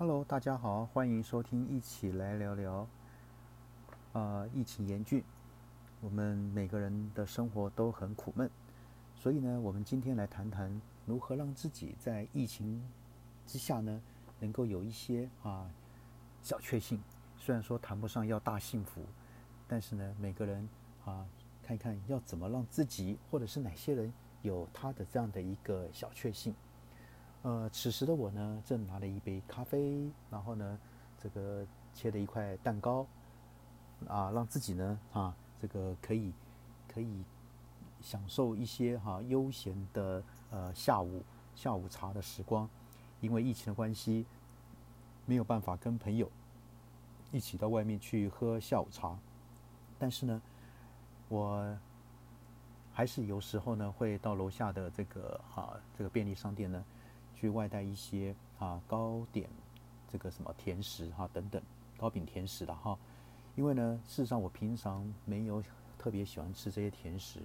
Hello，大家好，欢迎收听，一起来聊聊。啊，疫情严峻，我们每个人的生活都很苦闷，所以呢，我们今天来谈谈如何让自己在疫情之下呢，能够有一些啊小确幸。虽然说谈不上要大幸福，但是呢，每个人啊，看看要怎么让自己或者是哪些人有他的这样的一个小确幸。呃，此时的我呢，正拿了一杯咖啡，然后呢，这个切了一块蛋糕，啊，让自己呢，啊，这个可以可以享受一些哈悠闲的呃下午下午茶的时光。因为疫情的关系，没有办法跟朋友一起到外面去喝下午茶，但是呢，我还是有时候呢会到楼下的这个哈这个便利商店呢。去外带一些啊糕点，这个什么甜食哈等等糕饼甜食的哈，因为呢，事实上我平常没有特别喜欢吃这些甜食，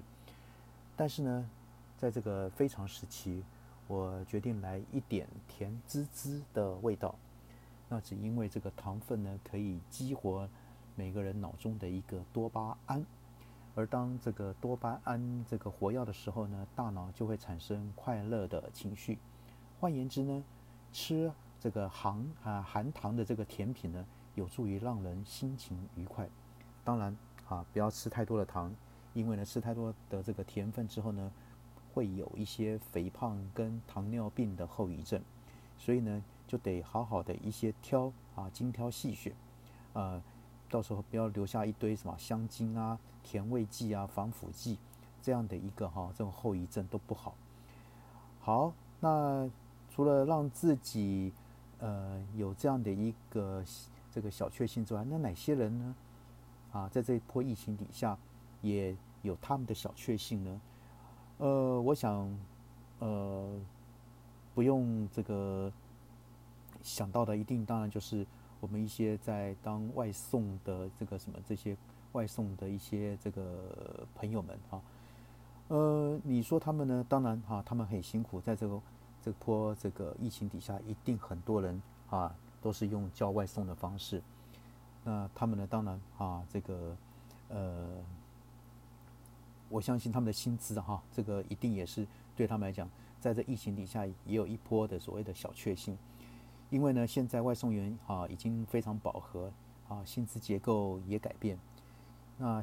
但是呢，在这个非常时期，我决定来一点甜滋滋的味道。那只因为这个糖分呢，可以激活每个人脑中的一个多巴胺，而当这个多巴胺这个活跃的时候呢，大脑就会产生快乐的情绪。换言之呢，吃这个含啊含糖的这个甜品呢，有助于让人心情愉快。当然啊，不要吃太多的糖，因为呢，吃太多的这个甜分之后呢，会有一些肥胖跟糖尿病的后遗症。所以呢，就得好好的一些挑啊，精挑细选，呃，到时候不要留下一堆什么香精啊、甜味剂啊、防腐剂这样的一个哈，这种后遗症都不好。好，那。除了让自己呃有这样的一个这个小确幸之外，那哪些人呢？啊，在这一波疫情底下，也有他们的小确幸呢？呃，我想呃不用这个想到的，一定当然就是我们一些在当外送的这个什么这些外送的一些这个朋友们哈。呃，你说他们呢？当然哈，他们很辛苦，在这个。这波这个疫情底下，一定很多人啊都是用叫外送的方式。那他们呢，当然啊，这个呃，我相信他们的薪资哈，这个一定也是对他们来讲，在这疫情底下也有一波的所谓的小确幸。因为呢，现在外送员啊已经非常饱和啊，薪资结构也改变。那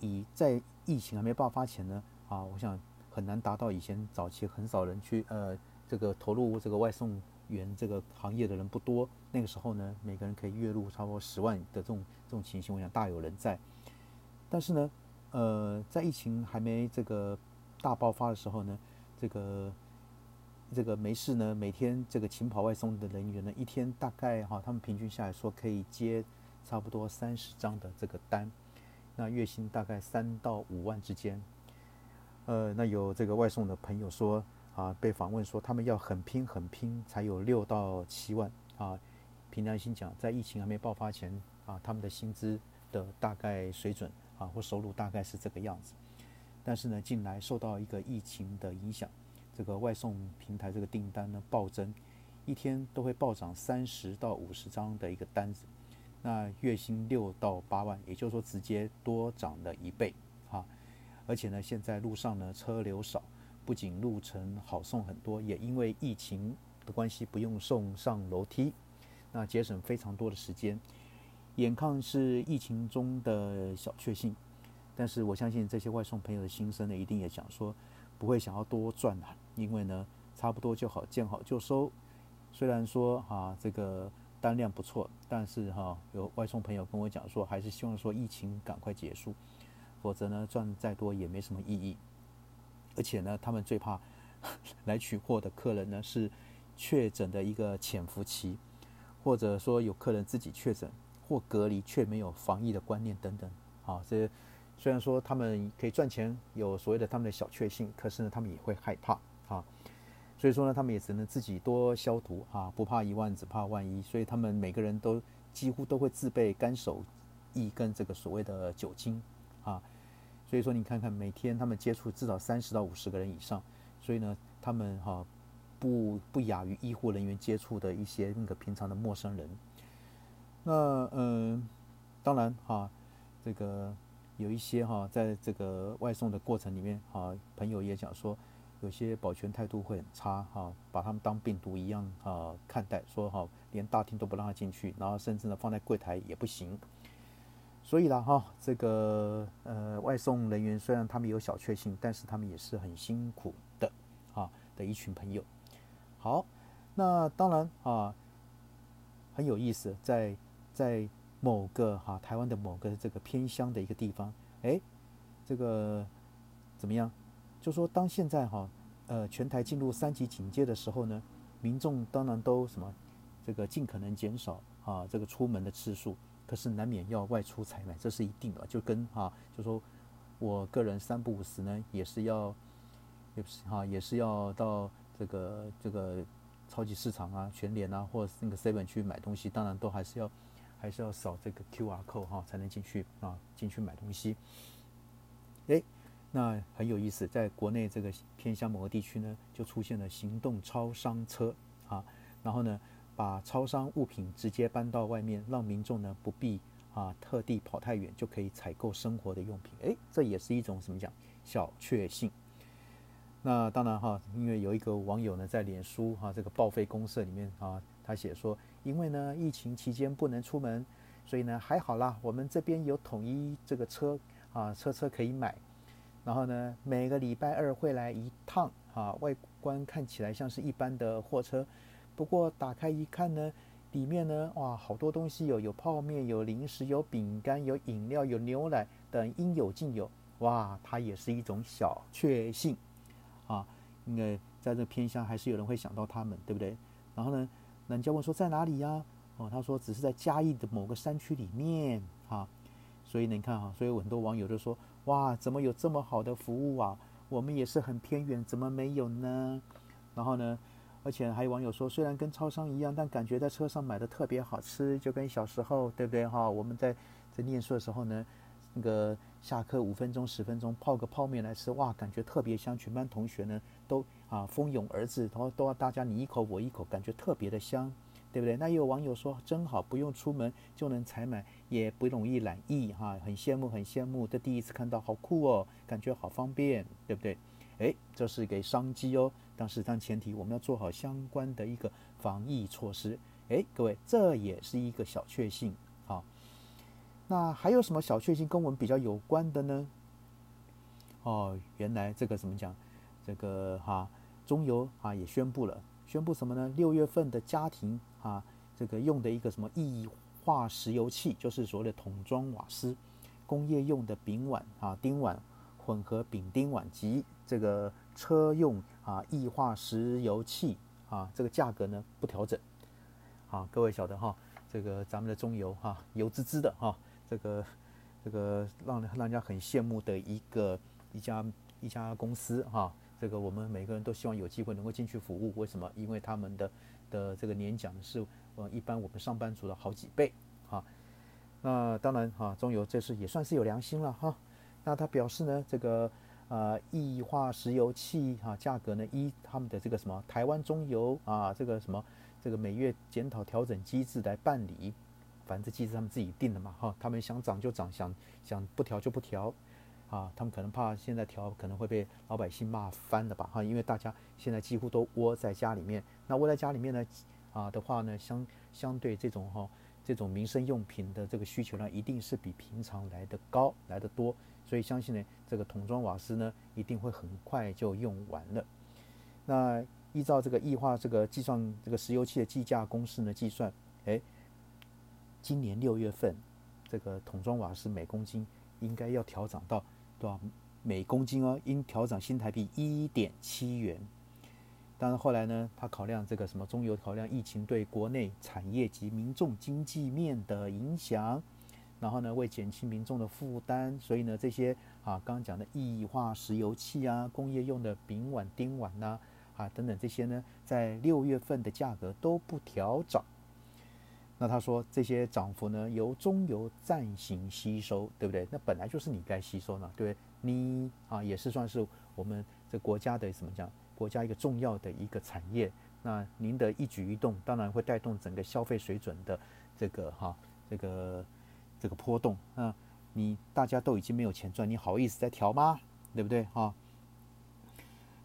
以在疫情还没爆发前呢啊，我想很难达到以前早期很少人去呃。这个投入这个外送员这个行业的人不多，那个时候呢，每个人可以月入差不多十万的这种这种情形，我想大有人在。但是呢，呃，在疫情还没这个大爆发的时候呢，这个这个没事呢，每天这个勤跑外送的人员呢，一天大概哈，他们平均下来说可以接差不多三十张的这个单，那月薪大概三到五万之间。呃，那有这个外送的朋友说。啊，被访问说他们要很拼很拼才有六到七万啊。凭良心讲，在疫情还没爆发前啊，他们的薪资的大概水准啊或收入大概是这个样子。但是呢，近来受到一个疫情的影响，这个外送平台这个订单呢暴增，一天都会暴涨三十到五十张的一个单子，那月薪六到八万，也就是说直接多涨了一倍啊。而且呢，现在路上呢车流少。不仅路程好送很多，也因为疫情的关系不用送上楼梯，那节省非常多的时间。眼看是疫情中的小确幸，但是我相信这些外送朋友的心声呢，一定也想说不会想要多赚啊，因为呢差不多就好，见好就收。虽然说哈这个单量不错，但是哈有外送朋友跟我讲说，还是希望说疫情赶快结束，否则呢赚再多也没什么意义。而且呢，他们最怕 来取货的客人呢是确诊的一个潜伏期，或者说有客人自己确诊或隔离却没有防疫的观念等等。啊，这虽然说他们可以赚钱，有所谓的他们的小确幸，可是呢，他们也会害怕啊。所以说呢，他们也只能自己多消毒啊，不怕一万，只怕万一。所以他们每个人都几乎都会自备干手液跟这个所谓的酒精啊。所以说，你看看每天他们接触至少三十到五十个人以上，所以呢，他们哈不不亚于医护人员接触的一些那个平常的陌生人。那嗯，当然哈，这个有一些哈，在这个外送的过程里面哈，朋友也讲说，有些保全态度会很差哈，把他们当病毒一样啊看待，说哈连大厅都不让他进去，然后甚至呢放在柜台也不行。所以啦哈，这个呃外送人员虽然他们有小确幸，但是他们也是很辛苦的啊的一群朋友。好，那当然啊，很有意思，在。在某个哈台湾的某个这个偏乡的一个地方，哎，这个怎么样？就说当现在哈呃全台进入三级警戒的时候呢，民众当然都什么这个尽可能减少啊这个出门的次数，是难免要外出采买，这是一定的。就跟哈就说我个人三不五时呢，也是要也不是哈也是要到这个这个超级市场啊、全联啊，或者那个 seven 去买东西，当然都还是要。还是要扫这个 Q R code 哈，才能进去啊，进去买东西。哎，那很有意思，在国内这个偏乡某个地区呢，就出现了行动超商车啊，然后呢，把超商物品直接搬到外面，让民众呢不必啊特地跑太远，就可以采购生活的用品。哎，这也是一种什么讲小确幸。那当然哈，因为有一个网友呢在脸书哈这个报废公社里面啊，他写说。因为呢，疫情期间不能出门，所以呢还好啦。我们这边有统一这个车啊，车车可以买。然后呢，每个礼拜二会来一趟啊。外观看起来像是一般的货车，不过打开一看呢，里面呢哇，好多东西有，有泡面，有零食，有饼干，有饮料，有牛奶等，应有尽有。哇，它也是一种小确幸啊。因为在这偏乡，还是有人会想到他们，对不对？然后呢？人家问说在哪里呀？哦，他说只是在嘉义的某个山区里面啊。所以你看哈，所以很多网友都说：哇，怎么有这么好的服务啊？我们也是很偏远，怎么没有呢？然后呢，而且还有网友说，虽然跟超商一样，但感觉在车上买的特别好吃，就跟小时候对不对哈？我们在在念书的时候呢，那个下课五分钟十分钟泡个泡面来吃，哇，感觉特别香，全班同学呢都。啊，蜂拥而至，然后都要大家你一口我一口，感觉特别的香，对不对？那也有网友说，真好，不用出门就能采买，也不容易染疫，哈，很羡慕，很羡慕。这第一次看到，好酷哦，感觉好方便，对不对？哎，这是给商机哦，但是当前提我们要做好相关的一个防疫措施。哎，各位，这也是一个小确幸，好。那还有什么小确幸跟我们比较有关的呢？哦，原来这个怎么讲？这个哈，中油啊也宣布了，宣布什么呢？六月份的家庭啊，这个用的一个什么液化石油气，就是所谓的桶装瓦斯，工业用的丙烷啊、丁烷混合丙丁烷及这个车用啊液化石油气啊，这个价格呢不调整。啊，各位晓得哈，这个咱们的中油哈，油滋滋的哈，这个这个让让人家很羡慕的一个一家一家公司哈。这个我们每个人都希望有机会能够进去服务，为什么？因为他们的的这个年奖是呃一般我们上班族的好几倍哈。那当然哈，中油这是也算是有良心了哈。那他表示呢，这个呃液化石油气哈价格呢依他们的这个什么台湾中油啊这个什么这个每月检讨调整机制来办理，反正这机制他们自己定的嘛哈，他们想涨就涨，想想不调就不调。啊，他们可能怕现在调可能会被老百姓骂翻的吧？哈，因为大家现在几乎都窝在家里面。那窝在家里面呢，啊的话呢，相相对这种哈这种民生用品的这个需求量，一定是比平常来的高来的多。所以相信呢，这个桶装瓦斯呢，一定会很快就用完了。那依照这个液化这个计算这个石油气的计价公式呢计算，哎，今年六月份这个桶装瓦斯每公斤应该要调涨到。对吧？每公斤哦，应调整新台币一点七元。但是后来呢，他考量这个什么中油考量疫情对国内产业及民众经济面的影响，然后呢，为减轻民众的负担，所以呢，这些啊，刚刚讲的液化石油气啊，工业用的丙烷、丁烷呐，啊等等这些呢，在六月份的价格都不调涨。那他说这些涨幅呢，由中油暂行吸收，对不对？那本来就是你该吸收呢，对不对？你啊，也是算是我们这国家的怎么讲国家一个重要的一个产业。那您的一举一动，当然会带动整个消费水准的这个哈这个这个波动。那你大家都已经没有钱赚，你好意思再调吗？对不对哈？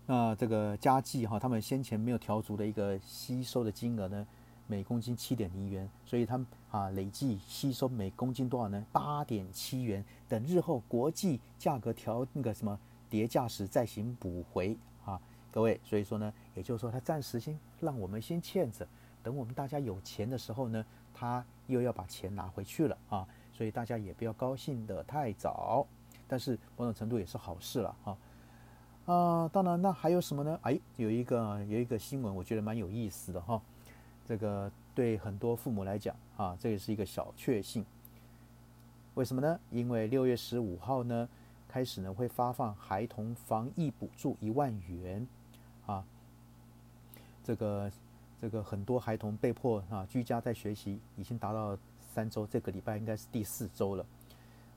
那这个家计哈，他们先前没有调足的一个吸收的金额呢，每公斤七点零元，所以他们啊累计吸收每公斤多少呢？八点七元。等日后国际价格调那个什么叠价时再行补回啊，各位，所以说呢，也就是说他暂时先让我们先欠着，等我们大家有钱的时候呢，他又要把钱拿回去了啊，所以大家也不要高兴得太早，但是某种程度也是好事了哈。啊，当然，那还有什么呢？哎，有一个有一个新闻，我觉得蛮有意思的哈。这个对很多父母来讲啊，这也是一个小确幸。为什么呢？因为六月十五号呢，开始呢会发放孩童防疫补助一万元啊。这个这个很多孩童被迫啊居家在学习，已经达到三周，这个礼拜应该是第四周了。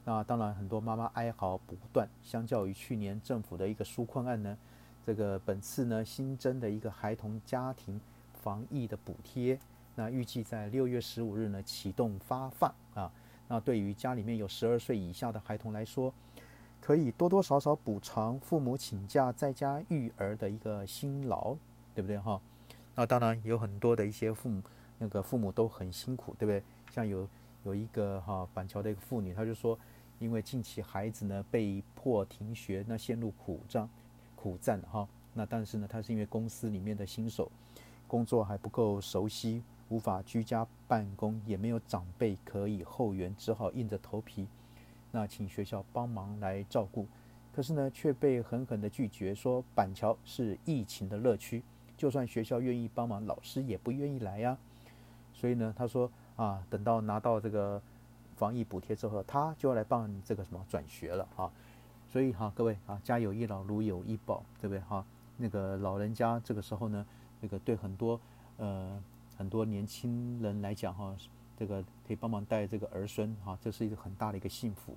那当然，很多妈妈哀嚎不断。相较于去年政府的一个纾困案呢，这个本次呢新增的一个孩童家庭防疫的补贴，那预计在六月十五日呢启动发放啊。那对于家里面有十二岁以下的孩童来说，可以多多少少补偿父母请假在家育儿的一个辛劳，对不对哈？那当然有很多的一些父母，那个父母都很辛苦，对不对？像有有一个哈板桥的一个妇女，她就说。因为近期孩子呢被迫停学，那陷入苦战，苦战哈。那但是呢，她是因为公司里面的新手，工作还不够熟悉，无法居家办公，也没有长辈可以后援，只好硬着头皮，那请学校帮忙来照顾。可是呢，却被狠狠的拒绝，说板桥是疫情的乐区，就算学校愿意帮忙，老师也不愿意来呀。所以呢，他说啊，等到拿到这个。防疫补贴之后，他就要来办这个什么转学了哈，所以哈，各位啊，家有一老，如有一宝，对不对哈？那个老人家这个时候呢，那个对很多呃很多年轻人来讲哈，这个可以帮忙带这个儿孙哈，这是一个很大的一个幸福。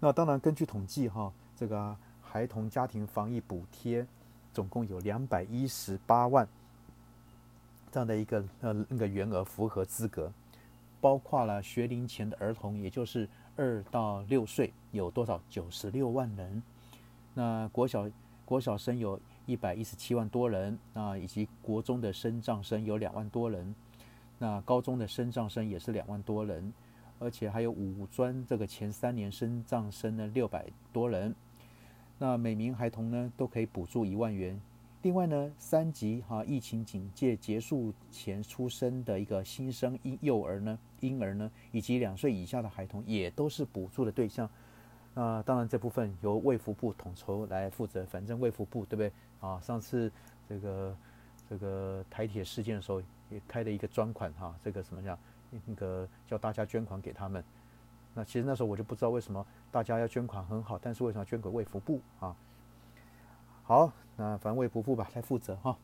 那当然，根据统计哈，这个孩童家庭防疫补贴总共有两百一十八万这样的一个呃那个员额符合资格。包括了学龄前的儿童，也就是二到六岁，有多少？九十六万人。那国小国小生有一百一十七万多人，那以及国中的升障生有两万多人，那高中的升障生也是两万多人，而且还有五专这个前三年升障生呢六百多人。那每名孩童呢都可以补助一万元。另外呢，三级哈疫情警戒结束前出生的一个新生婴幼儿呢，婴儿呢，以及两岁以下的孩童也都是补助的对象。那当然这部分由卫福部统筹来负责，反正卫福部对不对啊？上次这个这个台铁事件的时候也开了一个专款哈，这个什么叫那个叫大家捐款给他们。那其实那时候我就不知道为什么大家要捐款很好，但是为什么捐给卫福部啊？好。那反卫不负吧，来负责哈。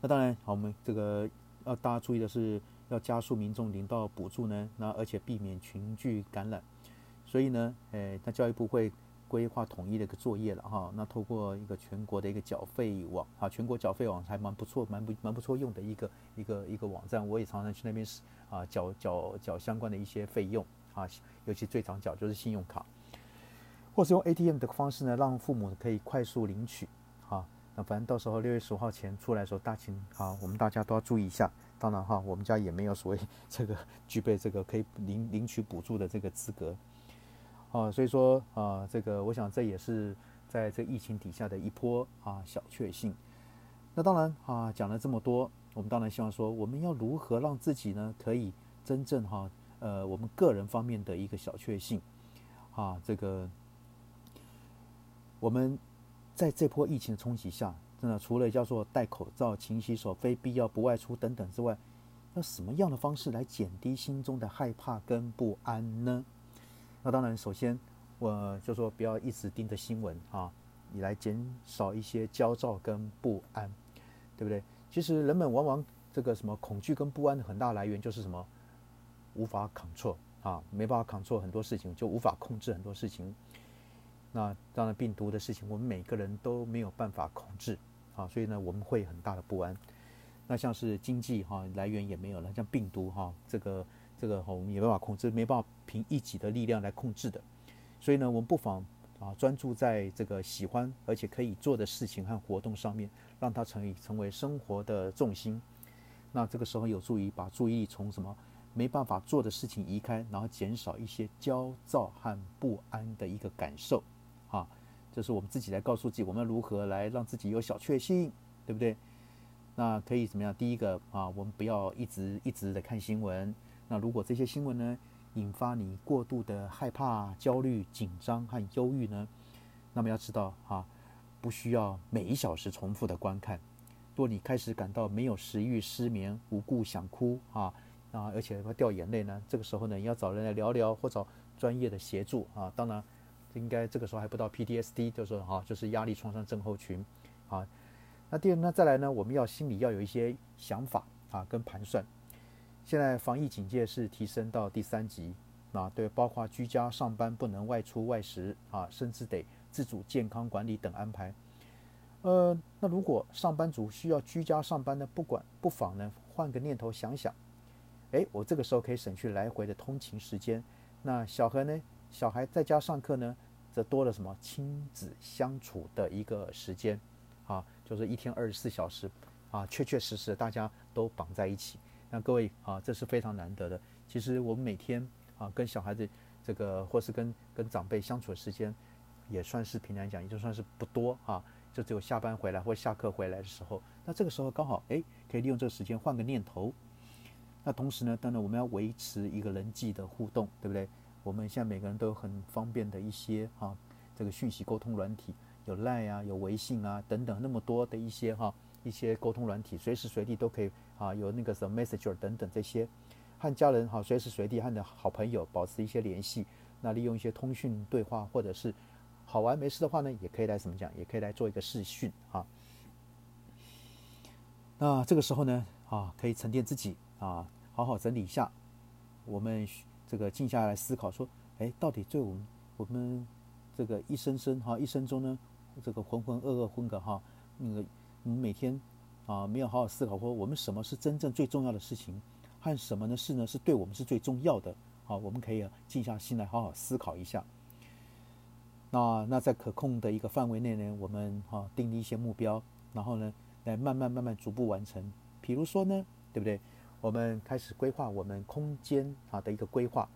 那当然，好，我们这个要大家注意的是，要加速民众领到补助呢，那而且避免群聚感染。所以呢，诶，那教育部会规划统一的一个作业了哈。那透过一个全国的一个缴费网啊，全国缴费网还蛮不错，蛮不蛮不错用的一个一个一个网站。我也常常去那边啊缴缴缴相关的一些费用啊，尤其最常缴就是信用卡。或是用 ATM 的方式呢，让父母可以快速领取，啊，那反正到时候六月十五号前出来的时候，大请啊，我们大家都要注意一下。当然哈，我们家也没有所谓 这个具备这个可以领领取补助的这个资格，啊，所以说啊，这个我想这也是在这疫情底下的一波啊小确幸。那当然啊，讲了这么多，我们当然希望说，我们要如何让自己呢，可以真正哈，呃，我们个人方面的一个小确幸，啊，这个。我们在这波疫情的冲击下，真的除了叫做戴口罩、勤洗手、非必要不外出等等之外，要什么样的方式来减低心中的害怕跟不安呢？那当然，首先我就说不要一直盯着新闻啊，你来减少一些焦躁跟不安，对不对？其实人们往往这个什么恐惧跟不安的很大来源就是什么无法扛错啊，没办法扛错很多事情，就无法控制很多事情。那当然病毒的事情，我们每个人都没有办法控制啊，所以呢，我们会很大的不安。那像是经济哈来源也没有了，像病毒哈这个这个我们没办法控制，没办法凭一己的力量来控制的。所以呢，我们不妨啊专注在这个喜欢而且可以做的事情和活动上面，让它成成为生活的重心。那这个时候有助于把注意力从什么没办法做的事情移开，然后减少一些焦躁和不安的一个感受。就，是我们自己来告诉自己，我们如何来让自己有小确幸，对不对？那可以怎么样？第一个啊，我们不要一直一直的看新闻。那如果这些新闻呢，引发你过度的害怕、焦虑、紧张和忧郁呢？那么要知道啊，不需要每一小时重复的观看。若你开始感到没有食欲、失眠、无故想哭啊啊，而且会掉眼泪呢，这个时候呢，你要找人来聊聊或找专业的协助啊。当然。应该这个时候还不到 PTSD，就是哈，就是压力创伤症候群，啊，那第二呢，再来呢，我们要心里要有一些想法啊，跟盘算。现在防疫警戒是提升到第三级，啊，对，包括居家上班不能外出外食啊，甚至得自主健康管理等安排。呃，那如果上班族需要居家上班呢，不管不妨呢换个念头想想，哎，我这个时候可以省去来回的通勤时间。那小何呢？小孩在家上课呢，则多了什么亲子相处的一个时间，啊，就是一天二十四小时，啊，确确实实大家都绑在一起。那各位啊，这是非常难得的。其实我们每天啊，跟小孩子这个或是跟跟长辈相处的时间，也算是平常讲，也就算是不多啊，就只有下班回来或下课回来的时候。那这个时候刚好哎，可以利用这个时间换个念头。那同时呢，当然我们要维持一个人际的互动，对不对？我们现在每个人都有很方便的一些哈，这个讯息沟通软体，有 Line 啊，有微信啊等等那么多的一些哈一些沟通软体，随时随地都可以啊有那个什么 Messenger 等等这些，和家人哈随时随地和你的好朋友保持一些联系，那利用一些通讯对话或者是好玩没事的话呢，也可以来怎么讲，也可以来做一个视讯啊。那这个时候呢啊，可以沉淀自己啊，好好整理一下我们。这个静下来思考，说，哎，到底对我们我们这个一生生哈一生中呢，这个浑浑噩噩混个哈，那个我们每天啊没有好好思考，说我们什么是真正最重要的事情，和什么呢事呢是对我们是最重要的，好，我们可以静下心来好好思考一下。那那在可控的一个范围内呢，我们哈定立一些目标，然后呢来慢慢慢慢逐步完成。比如说呢，对不对？我们开始规划我们空间啊的一个规划，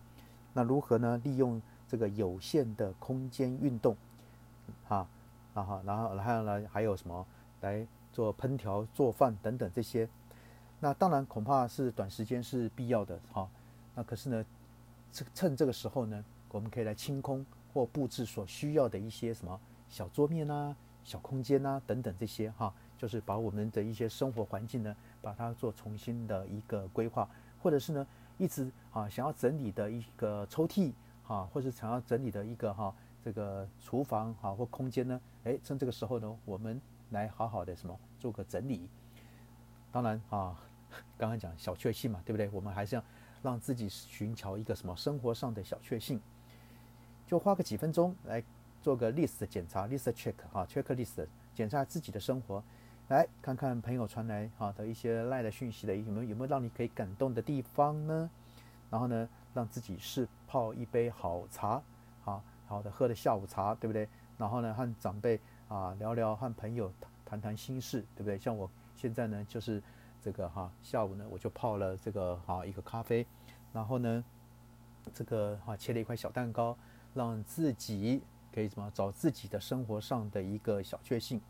那如何呢？利用这个有限的空间运动，啊，然后然后然后呢还有什么来做烹调、做饭等等这些？那当然恐怕是短时间是必要的哈。那可是呢，这趁这个时候呢，我们可以来清空或布置所需要的一些什么小桌面啊、小空间啊等等这些哈，就是把我们的一些生活环境呢。把它做重新的一个规划，或者是呢，一直啊想要整理的一个抽屉啊，或者想要整理的一个哈这个厨房啊或空间呢，哎，趁这个时候呢，我们来好好的什么做个整理。当然啊，刚刚讲小确幸嘛，对不对？我们还是要让自己寻求一个什么生活上的小确幸，就花个几分钟来做个 list 检查，list check 啊，check list 检查自己的生活。来看看朋友传来哈的一些赖的讯息的有没有有没有让你可以感动的地方呢？然后呢，让自己是泡一杯好茶，好好的喝的下午茶，对不对？然后呢，和长辈啊聊聊，和朋友谈谈心事，对不对？像我现在呢，就是这个哈下午呢，我就泡了这个哈一个咖啡，然后呢，这个哈切了一块小蛋糕，让自己可以什么找自己的生活上的一个小确幸。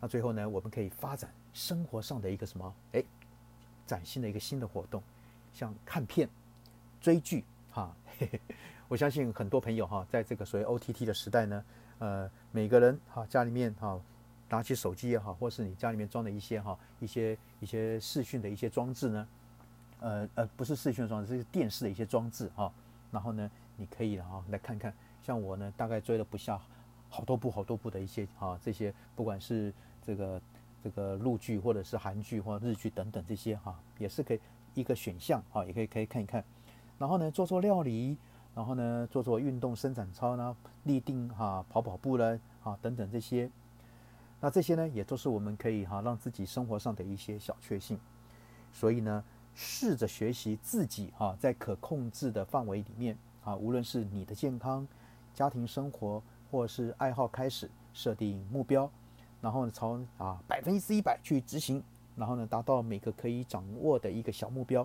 那最后呢，我们可以发展生活上的一个什么？哎，崭新的一个新的活动，像看片、追剧，哈。我相信很多朋友哈，在这个所谓 OTT 的时代呢，呃，每个人哈家里面哈拿起手机也好，或是你家里面装的一些哈一些一些视讯的一些装置呢，呃呃，不是视讯装置，是电视的一些装置哈。然后呢，你可以哈来看看，像我呢，大概追了不下好多部好多部的一些啊这些，不管是这个这个陆剧或者是韩剧或日剧等等这些哈，也是可以一个选项啊，也可以可以看一看。然后呢，做做料理，然后呢做做运动伸展操呢，立定哈跑跑步了啊等等这些。那这些呢也都是我们可以哈让自己生活上的一些小确幸。所以呢，试着学习自己哈在可控制的范围里面啊，无论是你的健康、家庭生活或是爱好开始设定目标，然后呢朝啊百分之一百去执行。然后呢，达到每个可以掌握的一个小目标，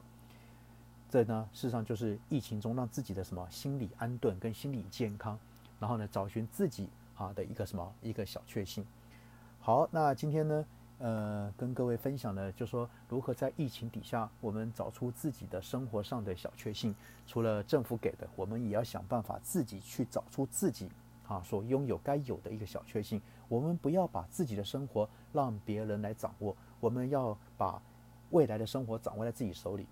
这呢，事实上就是疫情中让自己的什么心理安顿跟心理健康，然后呢，找寻自己啊的一个什么一个小确幸。好，那今天呢，呃，跟各位分享的，就说如何在疫情底下，我们找出自己的生活上的小确幸。除了政府给的，我们也要想办法自己去找出自己啊所拥有该有的一个小确幸。我们不要把自己的生活让别人来掌握。我们要把未来的生活掌握在自己手里。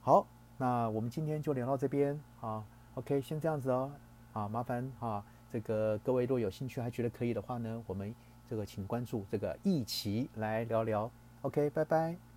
好，那我们今天就聊到这边啊。OK，先这样子哦。啊，麻烦啊，这个各位如果有兴趣还觉得可以的话呢，我们这个请关注这个一起来聊聊。OK，拜拜。